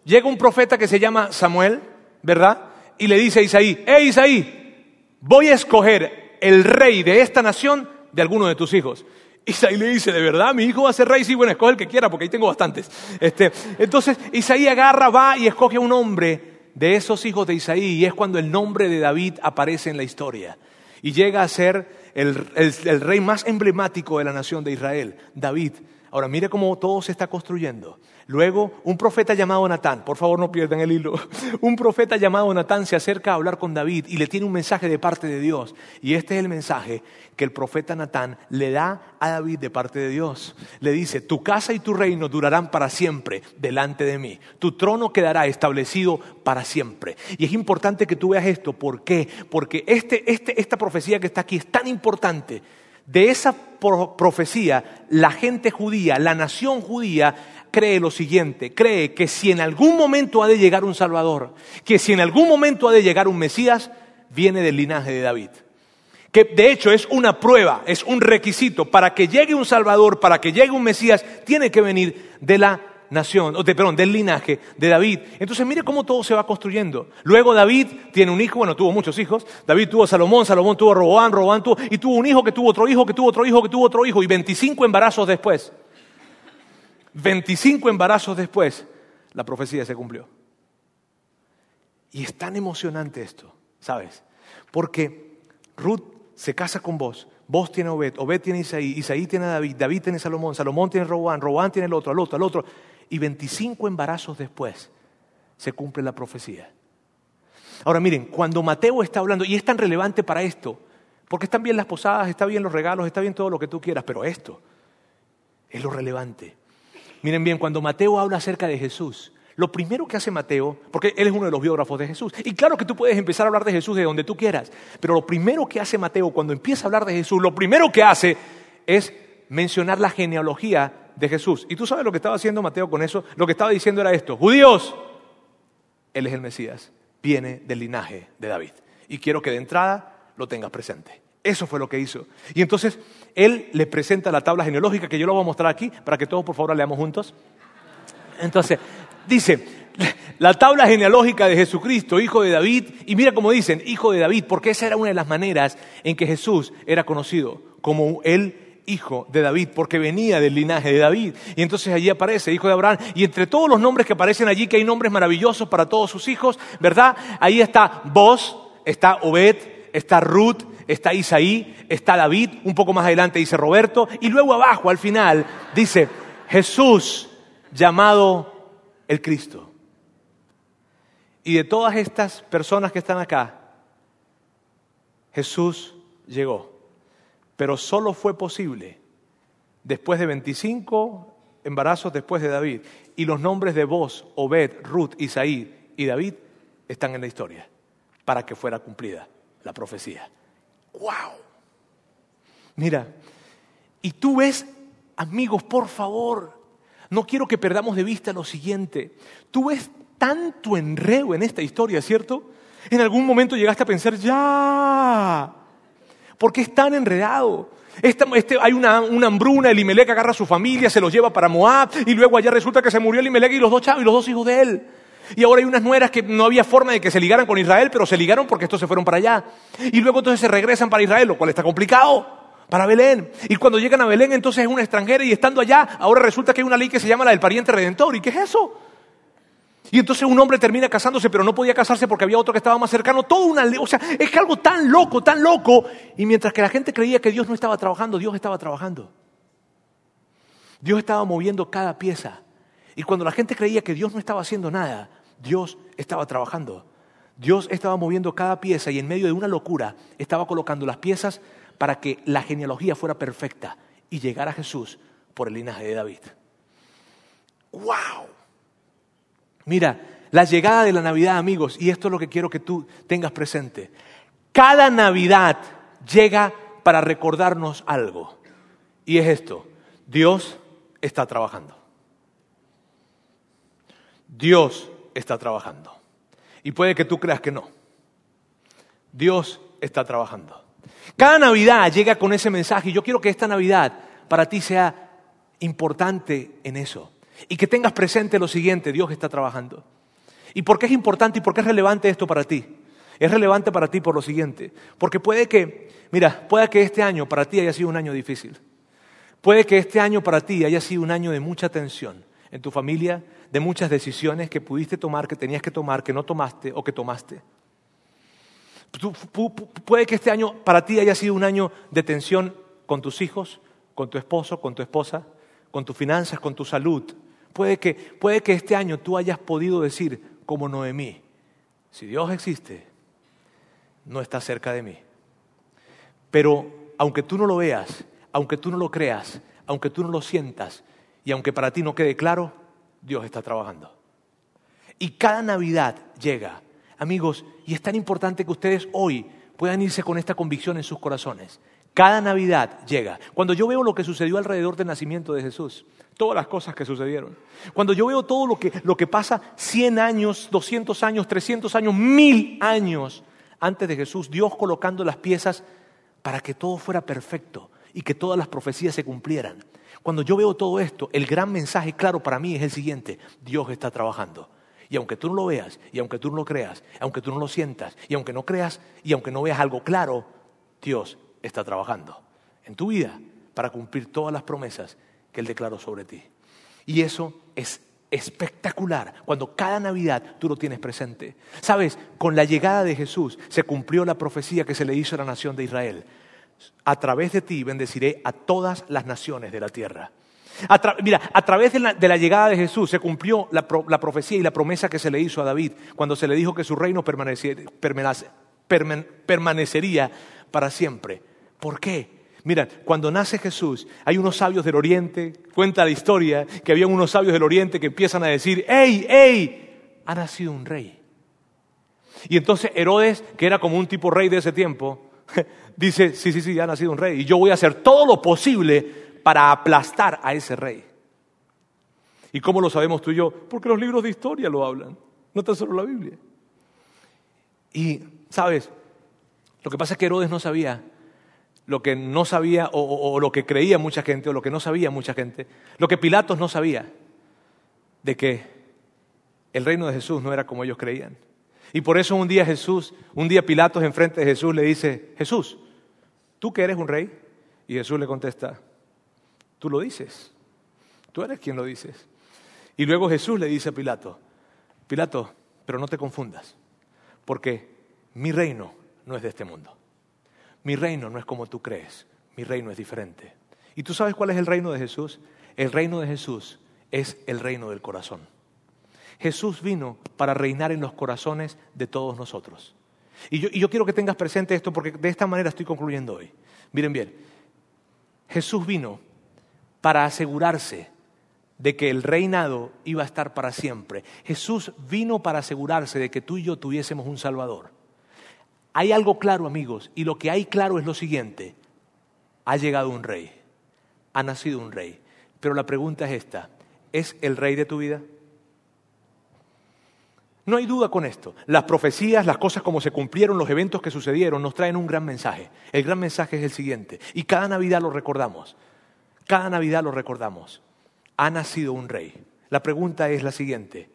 Llega un profeta que se llama Samuel, ¿verdad? Y le dice a Isaí, hey Isaí, voy a escoger el rey de esta nación de alguno de tus hijos. Isaí le dice, ¿de verdad mi hijo va a ser rey? Sí, bueno, escoge el que quiera porque ahí tengo bastantes. Este, entonces Isaí agarra, va y escoge un hombre de esos hijos de Isaí y es cuando el nombre de David aparece en la historia. Y llega a ser el, el rey más emblemático de la nación de Israel, David. Ahora mire cómo todo se está construyendo. Luego, un profeta llamado Natán, por favor no pierdan el hilo, [laughs] un profeta llamado Natán se acerca a hablar con David y le tiene un mensaje de parte de Dios. Y este es el mensaje que el profeta Natán le da a David de parte de Dios. Le dice, tu casa y tu reino durarán para siempre delante de mí. Tu trono quedará establecido para siempre. Y es importante que tú veas esto. ¿Por qué? Porque este, este, esta profecía que está aquí es tan importante De esa profecía, la gente judía, la nación judía, cree lo siguiente, cree que si en algún momento ha de llegar un Salvador, que si en algún momento ha de llegar un Mesías, viene del linaje de David. Que de hecho es una prueba, es un requisito. Para que llegue un Salvador, para que llegue un Mesías, tiene que venir de la nación, de, perdón, del linaje de David. Entonces mire cómo todo se va construyendo. Luego David tiene un hijo, bueno, tuvo muchos hijos. David tuvo a Salomón, Salomón tuvo a Roboán, Roboán tuvo, y tuvo un hijo que tuvo otro hijo, que tuvo otro hijo, que tuvo otro hijo, y 25 embarazos después. 25 embarazos después, la profecía se cumplió. Y es tan emocionante esto, ¿sabes? Porque Ruth se casa con vos, vos tiene Obed, Obed tiene Isaí, Isaí tiene David, David tiene Salomón, Salomón tiene Roboán, Roboán tiene el otro, al otro, al otro y 25 embarazos después se cumple la profecía. Ahora miren, cuando Mateo está hablando, y es tan relevante para esto, porque están bien las posadas, está bien los regalos, está bien todo lo que tú quieras, pero esto es lo relevante. Miren bien, cuando Mateo habla acerca de Jesús, lo primero que hace Mateo, porque él es uno de los biógrafos de Jesús, y claro que tú puedes empezar a hablar de Jesús de donde tú quieras, pero lo primero que hace Mateo cuando empieza a hablar de Jesús, lo primero que hace es mencionar la genealogía de Jesús. ¿Y tú sabes lo que estaba haciendo Mateo con eso? Lo que estaba diciendo era esto, judíos, Él es el Mesías, viene del linaje de David. Y quiero que de entrada lo tengas presente. Eso fue lo que hizo. Y entonces Él le presenta la tabla genealógica, que yo lo voy a mostrar aquí, para que todos por favor leamos juntos. Entonces, dice, la tabla genealógica de Jesucristo, hijo de David, y mira cómo dicen, hijo de David, porque esa era una de las maneras en que Jesús era conocido, como el hijo de David, porque venía del linaje de David. Y entonces allí aparece, hijo de Abraham. Y entre todos los nombres que aparecen allí, que hay nombres maravillosos para todos sus hijos, ¿verdad? Ahí está vos, está Obed, está Ruth, está Isaí, está David, un poco más adelante dice Roberto, y luego abajo, al final, dice Jesús, llamado el Cristo. Y de todas estas personas que están acá, Jesús llegó. Pero solo fue posible después de 25 embarazos después de David. Y los nombres de vos, Obed, Ruth, Isaí y David están en la historia para que fuera cumplida la profecía. ¡Wow! Mira, y tú ves, amigos, por favor, no quiero que perdamos de vista lo siguiente. Tú ves tanto enredo en esta historia, ¿cierto? En algún momento llegaste a pensar, ya, porque es tan enredado. Este, hay una, hambruna, Elimelech agarra a su familia, se los lleva para Moab, y luego allá resulta que se murió Elimelech y los dos chavos y los dos hijos de él. Y ahora hay unas nueras que no había forma de que se ligaran con Israel, pero se ligaron porque estos se fueron para allá. Y luego entonces se regresan para Israel, lo cual está complicado, para Belén. Y cuando llegan a Belén entonces es una extranjera y estando allá, ahora resulta que hay una ley que se llama la del pariente redentor. ¿Y qué es eso? Y entonces un hombre termina casándose, pero no podía casarse porque había otro que estaba más cercano. Todo una, o sea, es algo tan loco, tan loco. Y mientras que la gente creía que Dios no estaba trabajando, Dios estaba trabajando. Dios estaba moviendo cada pieza. Y cuando la gente creía que Dios no estaba haciendo nada, Dios estaba trabajando. Dios estaba moviendo cada pieza y en medio de una locura estaba colocando las piezas para que la genealogía fuera perfecta y llegara a Jesús por el linaje de David. ¡Wow! Mira, la llegada de la Navidad, amigos, y esto es lo que quiero que tú tengas presente. Cada Navidad llega para recordarnos algo. Y es esto, Dios está trabajando. Dios está trabajando. Y puede que tú creas que no. Dios está trabajando. Cada Navidad llega con ese mensaje y yo quiero que esta Navidad para ti sea importante en eso. Y que tengas presente lo siguiente, Dios está trabajando. ¿Y por qué es importante y por qué es relevante esto para ti? Es relevante para ti por lo siguiente, porque puede que, mira, puede que este año para ti haya sido un año difícil. Puede que este año para ti haya sido un año de mucha tensión en tu familia, de muchas decisiones que pudiste tomar, que tenías que tomar, que no tomaste o que tomaste. Puede que este año para ti haya sido un año de tensión con tus hijos, con tu esposo, con tu esposa, con tus finanzas, con tu salud. Puede que, puede que este año tú hayas podido decir, como Noemí, si Dios existe, no está cerca de mí. Pero aunque tú no lo veas, aunque tú no lo creas, aunque tú no lo sientas y aunque para ti no quede claro, Dios está trabajando. Y cada Navidad llega, amigos, y es tan importante que ustedes hoy puedan irse con esta convicción en sus corazones. Cada Navidad llega. Cuando yo veo lo que sucedió alrededor del nacimiento de Jesús, todas las cosas que sucedieron. Cuando yo veo todo lo que, lo que pasa 100 años, 200 años, 300 años, 1000 años antes de Jesús, Dios colocando las piezas para que todo fuera perfecto y que todas las profecías se cumplieran. Cuando yo veo todo esto, el gran mensaje claro para mí es el siguiente, Dios está trabajando. Y aunque tú no lo veas, y aunque tú no lo creas, aunque tú no lo sientas, y aunque no creas, y aunque no veas algo claro, Dios está trabajando en tu vida para cumplir todas las promesas que Él declaró sobre ti. Y eso es espectacular cuando cada Navidad tú lo tienes presente. Sabes, con la llegada de Jesús se cumplió la profecía que se le hizo a la nación de Israel. A través de ti bendeciré a todas las naciones de la tierra. mira, a través de la, llegada de Jesús se cumplió la, profecía y la promesa que se le hizo a David cuando se le dijo que su reino permanecería para siempre. ¿Por qué? Mira, cuando nace Jesús, hay unos sabios del Oriente, cuenta la historia que había unos sabios del Oriente que empiezan a decir, ¡Ey, ey! Ha nacido un rey. Y entonces Herodes, que era como un tipo rey de ese tiempo, [laughs] dice, sí, sí, sí, ha nacido un rey. Y yo voy a hacer todo lo posible para aplastar a ese rey. ¿Y cómo lo sabemos tú y yo? Porque los libros de historia lo hablan, no tan solo la Biblia. Y, ¿sabes? Lo que pasa es que Herodes no sabía lo que no sabía o, lo que creía mucha gente o lo que no sabía mucha gente, lo que Pilatos no sabía, de que el reino de Jesús no era como ellos creían. Y por eso un día Jesús, un día Pilatos enfrente de Jesús le dice, Jesús, ¿tú que eres un rey? Y Jesús le contesta, tú lo dices, tú eres quien lo dices. Y luego Jesús le dice a Pilato, Pilato, pero no te confundas, porque mi reino no es de este mundo. Mi reino no es como tú crees, mi reino es diferente. ¿Y tú sabes cuál es el reino de Jesús? El reino de Jesús es el reino del corazón. Jesús vino para reinar en los corazones de todos nosotros. Y yo, quiero que tengas presente esto porque de esta manera estoy concluyendo hoy. Miren bien, Jesús vino para asegurarse de que el reinado iba a estar para siempre. Jesús vino para asegurarse de que tú y yo tuviésemos un Salvador. Hay algo claro, amigos, y lo que hay claro es lo siguiente. Ha llegado un rey, ha nacido un rey. Pero la pregunta es esta, ¿es el rey de tu vida? No hay duda con esto. Las profecías, las cosas como se cumplieron, los eventos que sucedieron, nos traen un gran mensaje. El gran mensaje es el siguiente. Y cada Navidad lo recordamos. Cada Navidad lo recordamos. Ha nacido un rey. La pregunta es la siguiente.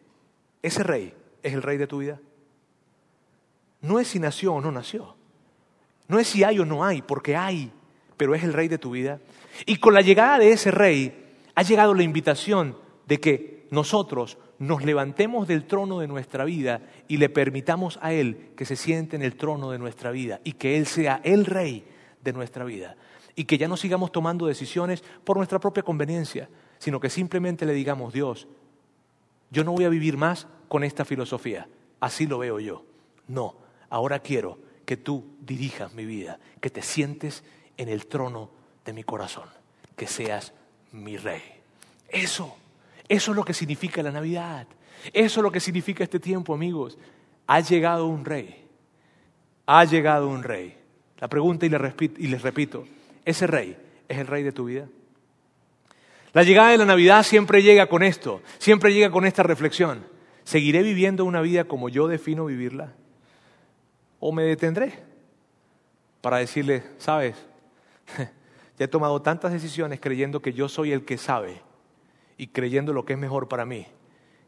¿Ese rey es el rey de tu vida? No es si nació o no nació. No es si hay o no hay, porque hay, pero es el rey de tu vida. Y con la llegada de ese rey ha llegado la invitación de que nosotros nos levantemos del trono de nuestra vida y le permitamos a Él que se siente en el trono de nuestra vida y que Él sea el rey de nuestra vida. Y que ya no sigamos tomando decisiones por nuestra propia conveniencia, sino que simplemente le digamos, Dios, yo no voy a vivir más con esta filosofía, así lo veo yo. No, ahora quiero que tú dirijas mi vida, que te sientes en el trono de mi corazón, que seas mi rey. Eso, eso es lo que significa la Navidad. Eso es lo que significa este tiempo, amigos. Ha llegado un rey. Ha llegado un rey. La pregunta y les, repito, ¿ese rey es el rey de tu vida? La llegada de la Navidad siempre llega con esto, siempre llega con esta reflexión. ¿Seguiré viviendo una vida como yo defino vivirla? O me detendré para decirle, sabes, [laughs] ya he tomado tantas decisiones creyendo que yo soy el que sabe y creyendo lo que es mejor para mí,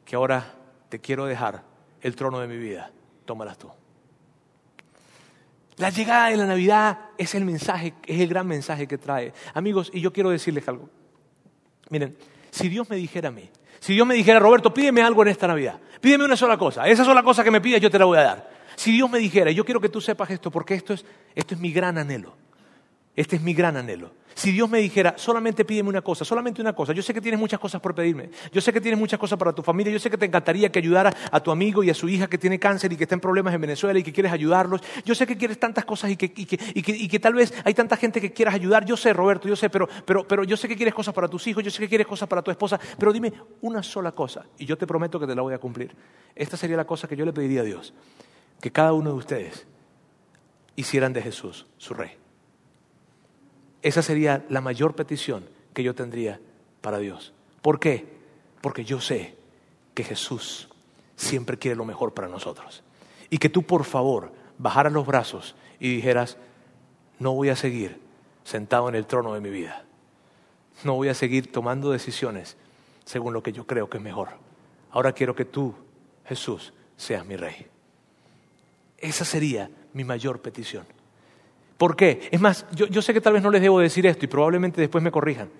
que ahora te quiero dejar el trono de mi vida, tómalas tú. La llegada de la Navidad es el mensaje, es el gran mensaje que trae. Amigos, y yo quiero decirles algo. Miren, si Dios me dijera a mí, si Dios me dijera, Roberto, pídeme algo en esta Navidad, pídeme una sola cosa, esa sola cosa que me pidas yo te la voy a dar. Si Dios me dijera, yo quiero que tú sepas esto porque esto es, esto es mi gran anhelo, este es mi gran anhelo. Si Dios me dijera, solamente pídeme una cosa, solamente una cosa, yo sé que tienes muchas cosas por pedirme, yo sé que tienes muchas cosas para tu familia, yo sé que te encantaría que ayudara a tu amigo y a su hija que tiene cáncer y que está en problemas en Venezuela y que quieres ayudarlos, yo sé que quieres tantas cosas y que, que, y que, y que tal vez hay tanta gente que quieras ayudar, yo sé Roberto, yo sé, pero, pero, pero yo sé que quieres cosas para tus hijos, yo sé que quieres cosas para tu esposa, pero dime una sola cosa y yo te prometo que te la voy a cumplir. Esta sería la cosa que yo le pediría a Dios que cada uno de ustedes hicieran de Jesús su rey. esa sería la mayor petición que yo tendría para Dios. ¿Por qué? Porque yo sé que Jesús siempre quiere lo mejor para nosotros. Y que tú, por favor, bajaras los brazos y dijeras, no voy a seguir sentado en el trono de mi vida. No voy a seguir tomando decisiones según lo que yo creo que es mejor. Ahora quiero que tú, Jesús, seas mi rey. Esa sería mi mayor petición. ¿Por qué? Es más, yo, yo, sé que tal vez no les debo decir esto y probablemente después me corrijan,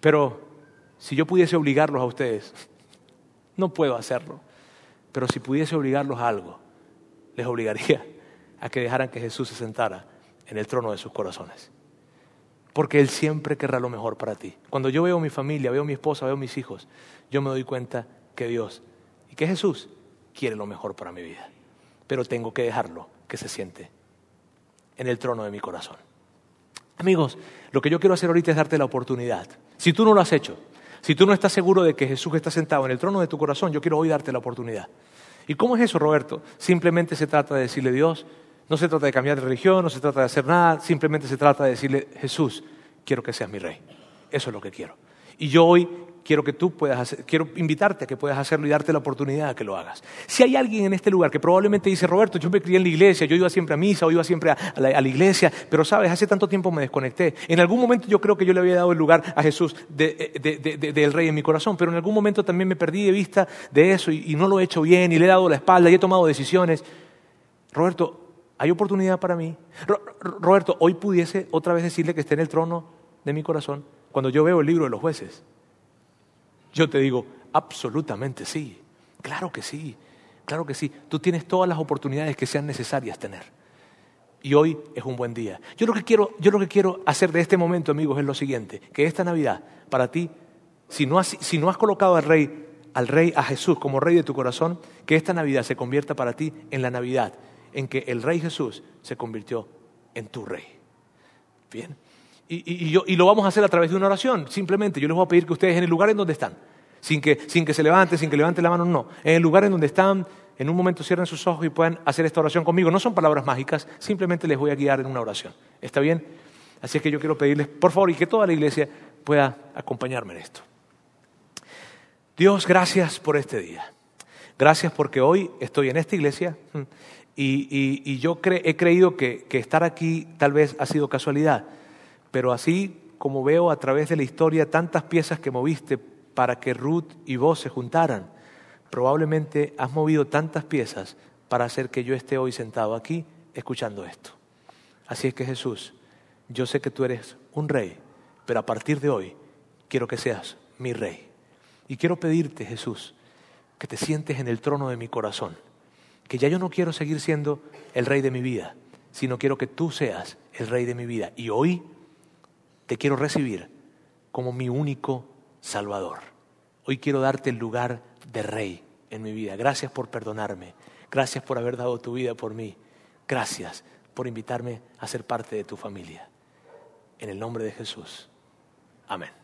pero si yo pudiese obligarlos a ustedes, [laughs] no puedo hacerlo, pero si pudiese obligarlos a algo, les obligaría a que dejaran que Jesús se sentara en el trono de sus corazones. Porque Él siempre querrá lo mejor para ti. Cuando yo veo mi familia, veo mi esposa, veo mis hijos, yo me doy cuenta que Dios y que Jesús quiere lo mejor para mi vida. Pero tengo que dejarlo que se siente en el trono de mi corazón. Amigos, lo que yo quiero hacer ahorita es darte la oportunidad. Si tú no lo has hecho, si tú no estás seguro de que Jesús está sentado en el trono de tu corazón, yo quiero hoy darte la oportunidad. ¿Y cómo es eso, Roberto? Simplemente se trata de decirle, Dios, no se trata de cambiar de religión, no se trata de hacer nada, simplemente se trata de decirle, Jesús, quiero que seas mi rey. Eso es lo que quiero. Y yo hoy quiero que tú puedas quiero invitarte a que puedas hacerlo y darte la oportunidad de que lo hagas. Si hay alguien en este lugar que probablemente dice, Roberto, yo me crié en la iglesia, yo iba siempre a misa, o iba siempre a la, a iglesia, pero sabes, hace tanto tiempo me desconecté. En algún momento yo creo que yo le había dado el lugar a Jesús del de, de, rey en mi corazón, pero en algún momento también me perdí de vista de eso y no lo he hecho bien y le he dado la espalda y he tomado decisiones. Roberto, ¿hay oportunidad para mí? Roberto, hoy pudiese otra vez decirle que esté en el trono de mi corazón cuando yo veo el libro de los jueces. Yo te digo, absolutamente sí, claro que sí, claro que sí. Tú tienes todas las oportunidades que sean necesarias tener. Y hoy es un buen día. Yo lo que quiero, yo lo que quiero hacer de este momento, amigos, es lo siguiente, que esta Navidad, para ti, si no has, si no has colocado al rey, al rey, a Jesús como rey de tu corazón, que esta Navidad se convierta para ti en la Navidad en que el rey Jesús se convirtió en tu rey. Bien. Y, yo, y, lo vamos a hacer a través de una oración. Simplemente yo les voy a pedir que ustedes en el lugar en donde están, sin que, sin que se levanten, sin que levanten la mano, no. En el lugar en donde están, en un momento cierren sus ojos y puedan hacer esta oración conmigo. No son palabras mágicas, simplemente les voy a guiar en una oración. ¿Está bien? Así es que yo quiero pedirles, por favor, y que toda la iglesia pueda acompañarme en esto. Dios, gracias por este día. Gracias porque hoy estoy en esta iglesia y, y, yo he creído que estar aquí tal vez ha sido casualidad pero así como veo a través de la historia tantas piezas que moviste para que Ruth y vos se juntaran, probablemente has movido tantas piezas para hacer que yo esté hoy sentado aquí escuchando esto. Así es que Jesús, yo sé que tú eres un rey, pero a partir de hoy quiero que seas mi rey. Y quiero pedirte, Jesús, que te sientes en el trono de mi corazón, que ya yo no quiero seguir siendo el rey de mi vida, sino quiero que tú seas el rey de mi vida. Y hoy te quiero recibir como mi único Salvador. Hoy quiero darte el lugar de rey en mi vida. Gracias por perdonarme. Gracias por haber dado tu vida por mí. Gracias por invitarme a ser parte de tu familia. En el nombre de Jesús. Amén.